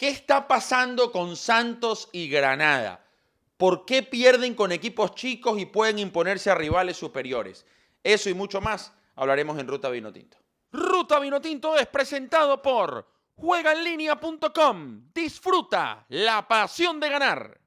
¿Qué está pasando con Santos y Granada? ¿Por qué pierden con equipos chicos y pueden imponerse a rivales superiores? Eso y mucho más hablaremos en Ruta Vinotinto. Ruta Vinotinto es presentado por juegaenlinea.com. Disfruta la pasión de ganar.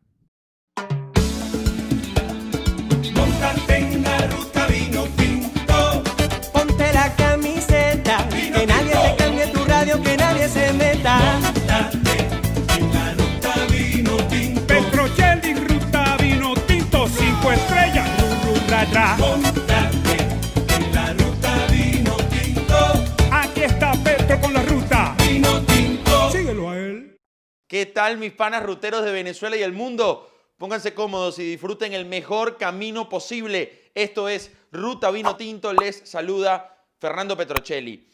Ru, ru, ra, ra. Montate en la ruta vino tinto. Aquí está Petro con la ruta. Vino tinto. Síguelo a él. ¿Qué tal mis panas ruteros de Venezuela y el mundo? Pónganse cómodos y disfruten el mejor camino posible. Esto es Ruta Vino Tinto. Les saluda Fernando Petrocelli.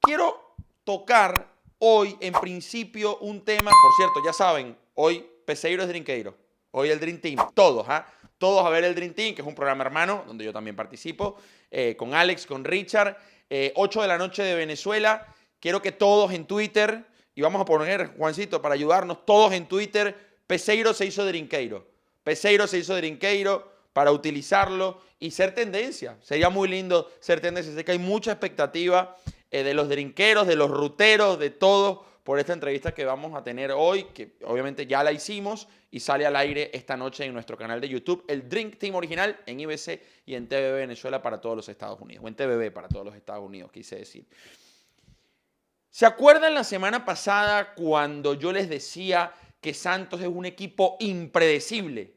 Quiero tocar hoy en principio un tema, por cierto, ya saben, hoy Peseiro es Drinkeiro. Hoy el Dream Team, todos, ¿ah? Todos a ver el Dream Team, que es un programa hermano, donde yo también participo, eh, con Alex, con Richard, eh, 8 de la noche de Venezuela. Quiero que todos en Twitter, y vamos a poner, Juancito, para ayudarnos, todos en Twitter, Peseiro se hizo Drinkeiro. Peseiro se hizo Drinkeiro para utilizarlo y ser tendencia. Sería muy lindo ser tendencia. Sé que hay mucha expectativa eh, de los drinqueros, de los ruteros, de todos por esta entrevista que vamos a tener hoy, que obviamente ya la hicimos y sale al aire esta noche en nuestro canal de YouTube, el Drink Team original en IBC y en TVB Venezuela para todos los Estados Unidos, o en TVB para todos los Estados Unidos, quise decir. ¿Se acuerdan la semana pasada cuando yo les decía que Santos es un equipo impredecible?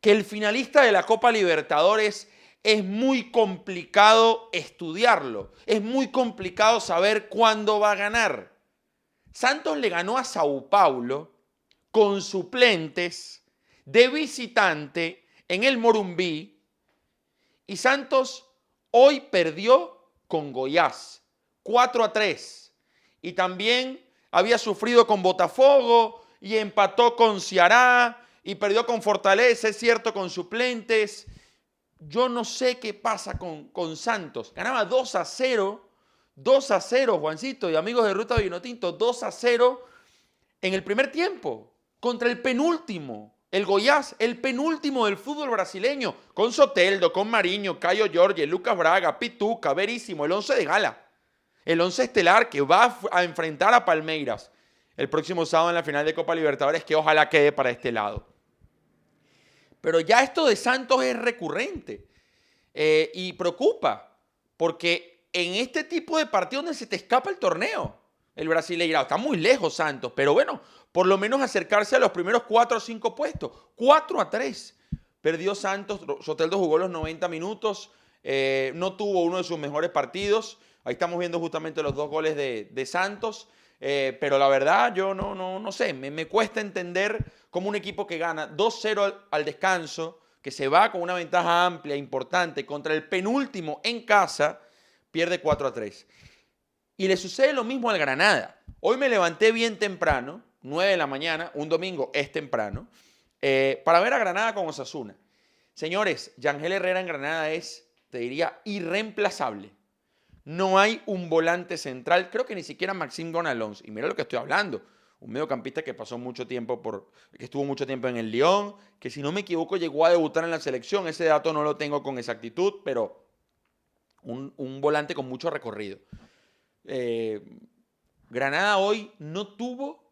Que el finalista de la Copa Libertadores es muy complicado estudiarlo, es muy complicado saber cuándo va a ganar. Santos le ganó a Sao Paulo con suplentes de visitante en el Morumbí y Santos hoy perdió con Goiás 4 a 3 y también había sufrido con Botafogo y empató con Ceará y perdió con Fortaleza, es cierto, con suplentes. Yo no sé qué pasa con, con Santos. Ganaba 2 a 0, 2 a 0, Juancito y amigos de Ruta Vinotinto, 2 a 0 en el primer tiempo contra el penúltimo, el Goiás, el penúltimo del fútbol brasileño, con Soteldo, con Mariño, Cayo Jorge, Lucas Braga, Pituca, Verísimo, el 11 de gala. El 11 estelar que va a enfrentar a Palmeiras el próximo sábado en la final de Copa Libertadores, que ojalá quede para este lado. Pero ya esto de Santos es recurrente eh, y preocupa, porque en este tipo de partidos donde se te escapa el torneo, el brasileirao, está muy lejos Santos, pero bueno, por lo menos acercarse a los primeros 4 o 5 puestos. 4 a 3. Perdió Santos, Soteldo jugó los 90 minutos, eh, no tuvo uno de sus mejores partidos. Ahí estamos viendo justamente los dos goles de, Santos. Eh, pero la verdad, yo no, no, no sé, me, me cuesta entender cómo un equipo que gana 2-0 al, al descanso, que se va con una ventaja amplia, importante, contra el penúltimo en casa, pierde 4-3. Y le sucede lo mismo al Granada. Hoy me levanté bien temprano, 9 de la mañana, un domingo es temprano, eh, para ver a Granada con Osasuna. Señores, Yangel Herrera en Granada es, te diría, irreemplazable. No hay un volante central, creo que ni siquiera Maxim Gonalons. Y mira lo que estoy hablando. Un mediocampista que pasó mucho tiempo por. que estuvo mucho tiempo en el Lyon, que si no me equivoco llegó a debutar en la selección. Ese dato no lo tengo con exactitud, pero un, volante con mucho recorrido. Eh, Granada hoy no tuvo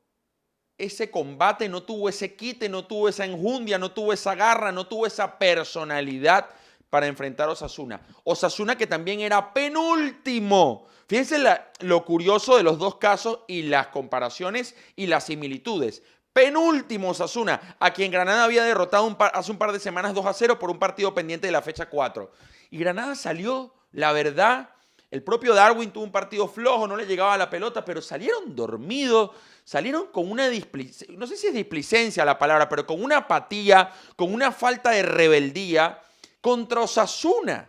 ese combate, no tuvo ese quite, no tuvo esa enjundia, no tuvo esa garra, no tuvo esa personalidad para enfrentar a Osasuna. Osasuna que también era penúltimo. Fíjense lo curioso de los dos casos y las comparaciones y las similitudes. Penúltimo Osasuna, a quien Granada había derrotado hace un par de semanas 2 a 0 por un partido pendiente de la fecha 4. Y Granada salió, la verdad, el propio Darwin tuvo un partido flojo, no le llegaba la pelota, pero salieron dormidos, salieron con una displicencia, no sé si es displicencia la palabra, pero con una apatía, con una falta de rebeldía contra Osasuna.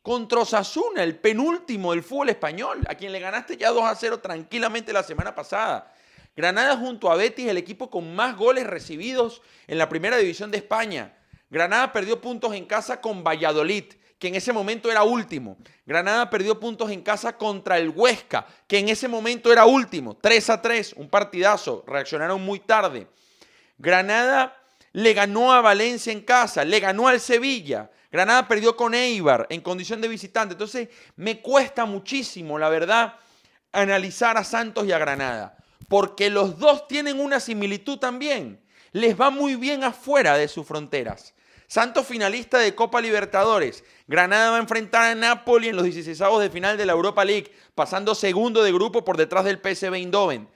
Contra Osasuna, el penúltimo del fútbol español, a quien le ganaste ya 2 a 0 tranquilamente la semana pasada. Granada junto a Betis, el equipo con más goles recibidos en la primera división de España. Granada perdió puntos en casa con Valladolid, que en ese momento era último. Granada perdió puntos en casa contra el Huesca, que en ese momento era último. 3 a 3, un partidazo. Reaccionaron muy tarde. Granada le ganó a Valencia en casa, le ganó al Sevilla. Granada perdió con Eibar en condición de visitante. Entonces, me cuesta muchísimo, la verdad, analizar a Santos y a Granada, porque los dos tienen una similitud también. Les va muy bien afuera de sus fronteras. Santos finalista de Copa Libertadores. Granada va a enfrentar a Napoli en los 16 de final de la Europa League, pasando segundo de grupo por detrás del PSV Eindhoven.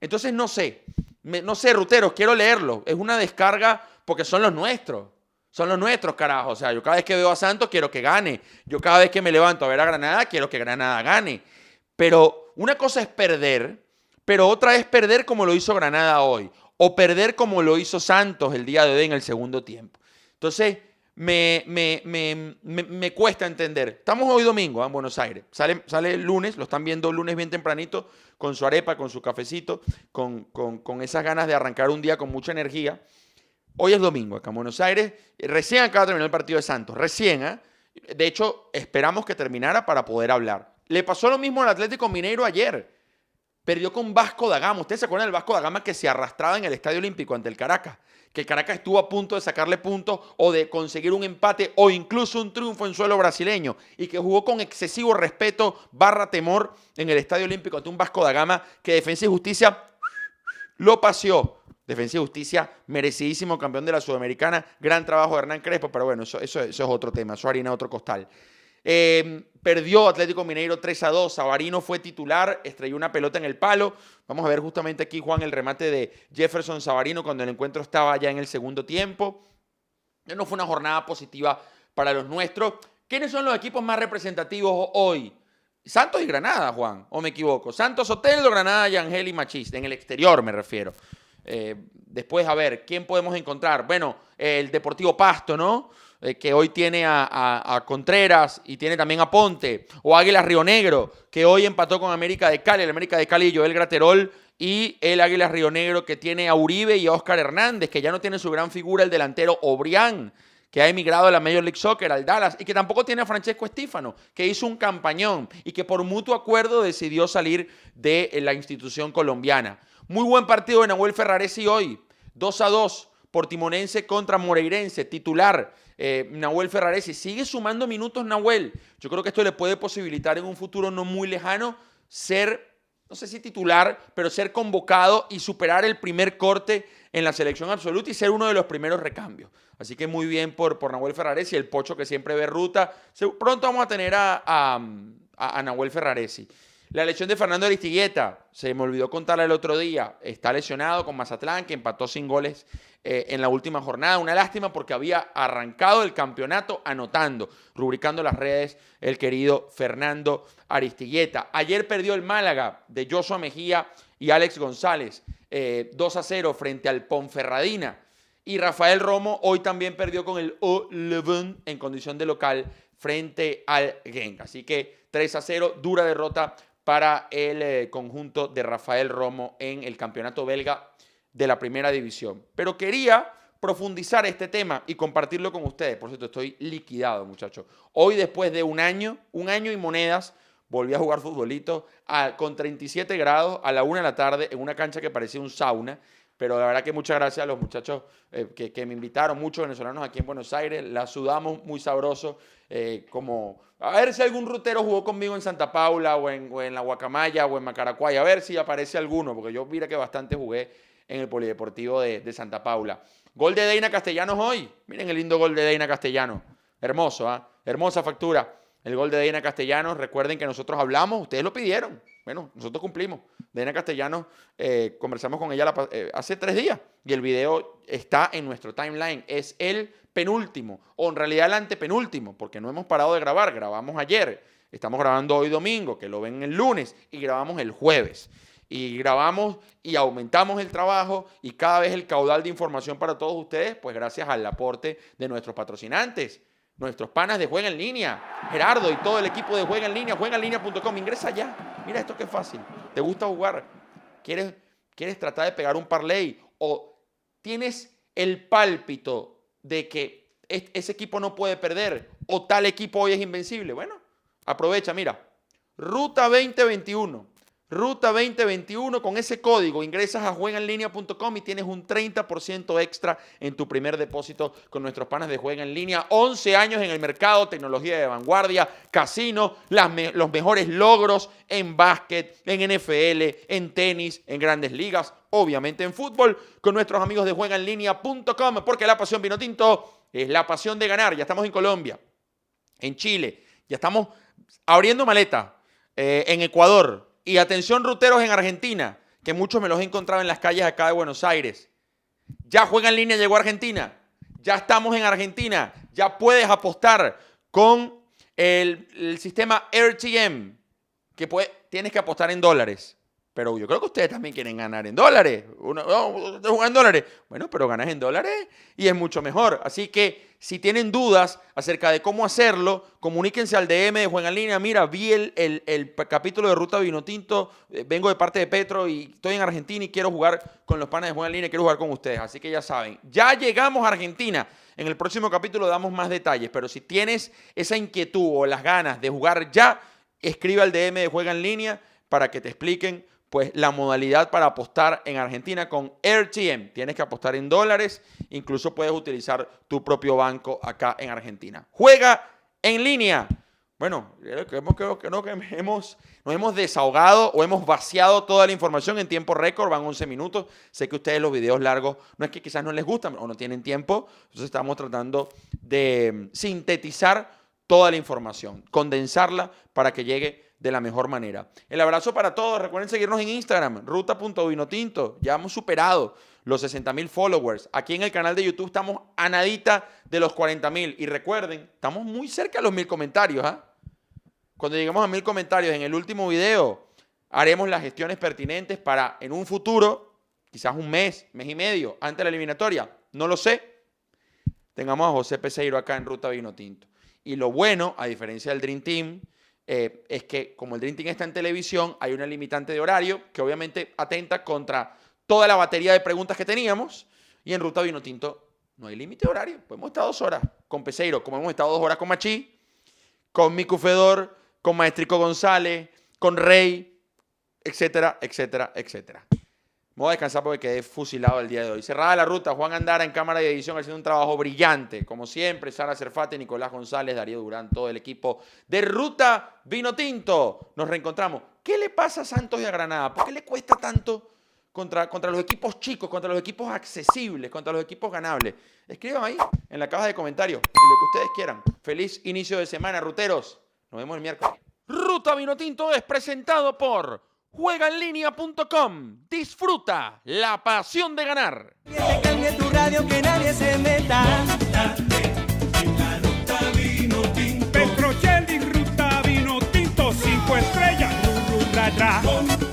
Entonces, no sé, no sé, ruteros, quiero leerlo. Es una descarga porque son los nuestros. Son los nuestros, carajo. O sea, yo cada vez que veo a Santos quiero que gane. Yo cada vez que me levanto a ver a Granada quiero que Granada gane. Pero una cosa es perder, pero otra es perder como lo hizo Granada hoy. O perder como lo hizo Santos el día de hoy en el segundo tiempo. Entonces, me, me, me, me- cuesta entender. Estamos hoy domingo ¿ah? en Buenos Aires. Sale, sale el lunes, lo están viendo el lunes bien tempranito, con su arepa, con su cafecito, con, con- con esas ganas de arrancar un día con mucha energía. Hoy es domingo acá en Buenos Aires. Recién acaba de terminar el partido de Santos. Recién, ¿ah? De hecho, esperamos que terminara para poder hablar. Le pasó lo mismo al Atlético Mineiro ayer. Perdió con Vasco da Gama. ¿Ustedes se acuerdan del Vasco da Gama que se arrastraba en el Estadio Olímpico ante el Caracas? Que el Caracas estuvo a punto de sacarle puntos o de conseguir un empate o incluso un triunfo en suelo brasileño y que jugó con excesivo respeto barra temor en el Estadio Olímpico ante un Vasco da Gama que Defensa y Justicia lo paseó. Defensa y Justicia, merecidísimo campeón de la Sudamericana. Gran trabajo de Hernán Crespo, pero bueno, eso, eso, eso es otro tema. Eso harina otro costal. Eh, perdió Atlético Mineiro 3 a 2. Sabarino fue titular, estrelló una pelota en el palo. Vamos a ver justamente aquí, Juan, el remate de Jefferson Sabarino cuando el encuentro estaba ya en el segundo tiempo. No fue una jornada positiva para los nuestros. ¿Quiénes son los equipos más representativos hoy? Santos y Granada, Juan, o me equivoco. Santos Otelo, Granada y Angel y Machís, en el exterior me refiero. Eh, después, a ver, ¿quién podemos encontrar? Bueno, el Deportivo Pasto, ¿no? Eh, que hoy tiene a, Contreras y tiene también a Ponte. O Águilas Río Negro, que hoy empató con América de Cali. El América de Cali y Joel Graterol. Y el Águilas Río Negro, que tiene a Uribe y a Oscar Hernández, que ya no tiene su gran figura, el delantero Obrián que ha emigrado a la Major League Soccer, al Dallas, y que tampoco tiene a Francesco Estífano, que hizo un campañón y que por mutuo acuerdo decidió salir de la institución colombiana. Muy buen partido de Nahuel Ferraresi hoy, 2 a 2, Portimonense contra Moreirense, titular. Eh, Nahuel Ferraresi sigue sumando minutos Nahuel. Yo creo que esto le puede posibilitar en un futuro no muy lejano ser no sé si titular, pero ser convocado y superar el primer corte en la selección absoluta y ser uno de los primeros recambios. Así que muy bien por, por Nahuel Ferraresi, el pocho que siempre ve ruta. Pronto vamos a tener a- a Nahuel Ferraresi. La lesión de Fernando Aristigueta, se me olvidó contarla el otro día, está lesionado con Mazatlán, que empató sin goles eh, en la última jornada. Una lástima porque había arrancado el campeonato anotando, rubricando las redes el querido Fernando Aristigueta. Ayer perdió el Málaga de Joshua Mejía y Alex González, eh, 2 a 0 frente al Ponferradina. Y Rafael Romo hoy también perdió con el O Leuven en condición de local frente al Genk. Así que 3 a 0, dura derrota para el eh, conjunto de Rafael Romo en el campeonato belga de la primera división. Pero quería profundizar este tema y compartirlo con ustedes. Por cierto, estoy liquidado, muchachos. Hoy, después de un año, un año y monedas, volví a jugar futbolito a- con 37 grados a la una de la tarde en una cancha que parecía un sauna. Pero la verdad que muchas gracias a los muchachos eh, que, me invitaron, muchos venezolanos aquí en Buenos Aires. La sudamos muy sabroso. eh, como, a ver si algún rutero jugó conmigo en Santa Paula o en, La Guacamaya o en Macaracuay. A ver si aparece alguno, porque yo mira que bastante jugué en el Polideportivo de, Santa Paula. Gol de Deina Castellanos hoy. Miren el lindo gol de Deina Castellanos. Hermoso, ¿ah? Hermosa factura. El gol de Deina Castellanos. Recuerden que nosotros hablamos, ustedes lo pidieron. Bueno, nosotros cumplimos. Deina Castellanos, eh, conversamos con ella eh, hace tres días y el video está en nuestro timeline. Es el penúltimo, o en realidad el antepenúltimo, porque no hemos parado de grabar. Grabamos ayer, estamos grabando hoy domingo, que lo ven el lunes, y grabamos el jueves y grabamos y aumentamos el trabajo y cada vez el caudal de información para todos ustedes, pues gracias al aporte de nuestros patrocinantes, nuestros panas de Juega en Línea, Gerardo y todo el equipo de Juega en Línea, juegaenlinea.com, ingresa ya, mira esto que fácil, ¿te gusta jugar? ¿Quieres, quieres tratar de pegar un parlay o tienes el pálpito de que es- ese equipo no puede perder o tal equipo hoy es invencible. Bueno, aprovecha, mira, Ruta 2021. Ruta 2021 con ese código ingresas a juegaenlinea.com y tienes un 30% extra en tu primer depósito con nuestros panes de Juega en Línea. 11 años en el mercado, tecnología de vanguardia, casino, los mejores logros en básquet, en NFL, en tenis, en grandes ligas, obviamente en fútbol, con nuestros amigos de juegaenlinea.com, porque la pasión vino tinto es la pasión de ganar. Ya estamos en Colombia, en Chile, ya estamos abriendo maleta eh, en Ecuador. Y atención, ruteros en Argentina, que muchos me los he encontrado en las calles acá de Buenos Aires. Ya juega en línea, llegó a Argentina. Ya estamos en Argentina. Ya puedes apostar con el, el sistema RTM, que puede- tienes que apostar en dólares. Pero yo creo que ustedes también quieren ganar en dólares. Ustedes juegan en dólares. Bueno, pero ganas en dólares y es mucho mejor. Así que si tienen dudas acerca de cómo hacerlo, comuníquense al DM de Juega en Línea. Mira, vi el, el- el capítulo de Ruta Vinotinto, eh, vengo de parte de Petro y estoy en Argentina y quiero jugar con los panes de Juega en Línea, quiero jugar con ustedes. Así que ya saben, ya llegamos a Argentina. En el próximo capítulo damos más detalles, pero si tienes esa inquietud o las ganas de jugar ya, escribe al DM de Juega en Línea para que te expliquen pues la modalidad para apostar en Argentina con RTM. Tienes que apostar en dólares, incluso puedes utilizar tu propio banco acá en Argentina. Juega en línea. Bueno, creo hemos, creo que hemos, nos hemos desahogado o hemos vaciado toda la información en tiempo récord, van 11 minutos. Sé que ustedes los videos largos no es que quizás no les gustan o no tienen tiempo, entonces estamos tratando de sintetizar toda la información, condensarla para que llegue de la mejor manera. El abrazo para todos. Recuerden seguirnos en Instagram, ruta.vinotinto. Ya hemos superado los 60 mil followers. Aquí en el canal de YouTube estamos a nadita de los 40 mil. Y recuerden, estamos muy cerca de los mil comentarios. ¿ah? Cuando lleguemos a mil comentarios en el último video, haremos las gestiones pertinentes para en un futuro, quizás un mes, mes y medio, antes de la eliminatoria. No lo sé. Tengamos a José Peseiro acá en Ruta Vino Tinto. Y lo bueno, a diferencia del Dream Team, eh, es que como el Dream Team está en televisión, hay una limitante de horario que obviamente atenta contra toda la batería de preguntas que teníamos. Y en Ruta Vino Tinto no hay límite de horario. Podemos estar dos horas con Peseiro, como hemos estado dos horas con Machi, con Miku Fedor, con Maestrico González, con Rey, etcétera, etcétera, etcétera. Me voy a descansar porque quedé fusilado el día de hoy. Cerrada la ruta, Juan Andara en cámara de edición haciendo un trabajo brillante. Como siempre, Sara Cerfate, Nicolás González, Darío Durán, todo el equipo de Ruta Vino Tinto. Nos reencontramos. ¿Qué le pasa a Santos y a Granada? ¿Por qué le cuesta tanto contra, contra los equipos chicos, contra los equipos accesibles, contra los equipos ganables? Escriban ahí en la caja de comentarios y lo que ustedes quieran. Feliz inicio de semana, ruteros. Nos vemos el miércoles. Ruta Vino Tinto es presentado por juegaenlinea.com. Disfruta la pasión de ganar. Que te cambie tu radio, que nadie se meta. Petrocelli, ruta vino tinto, cinco estrellas. Ra, ra.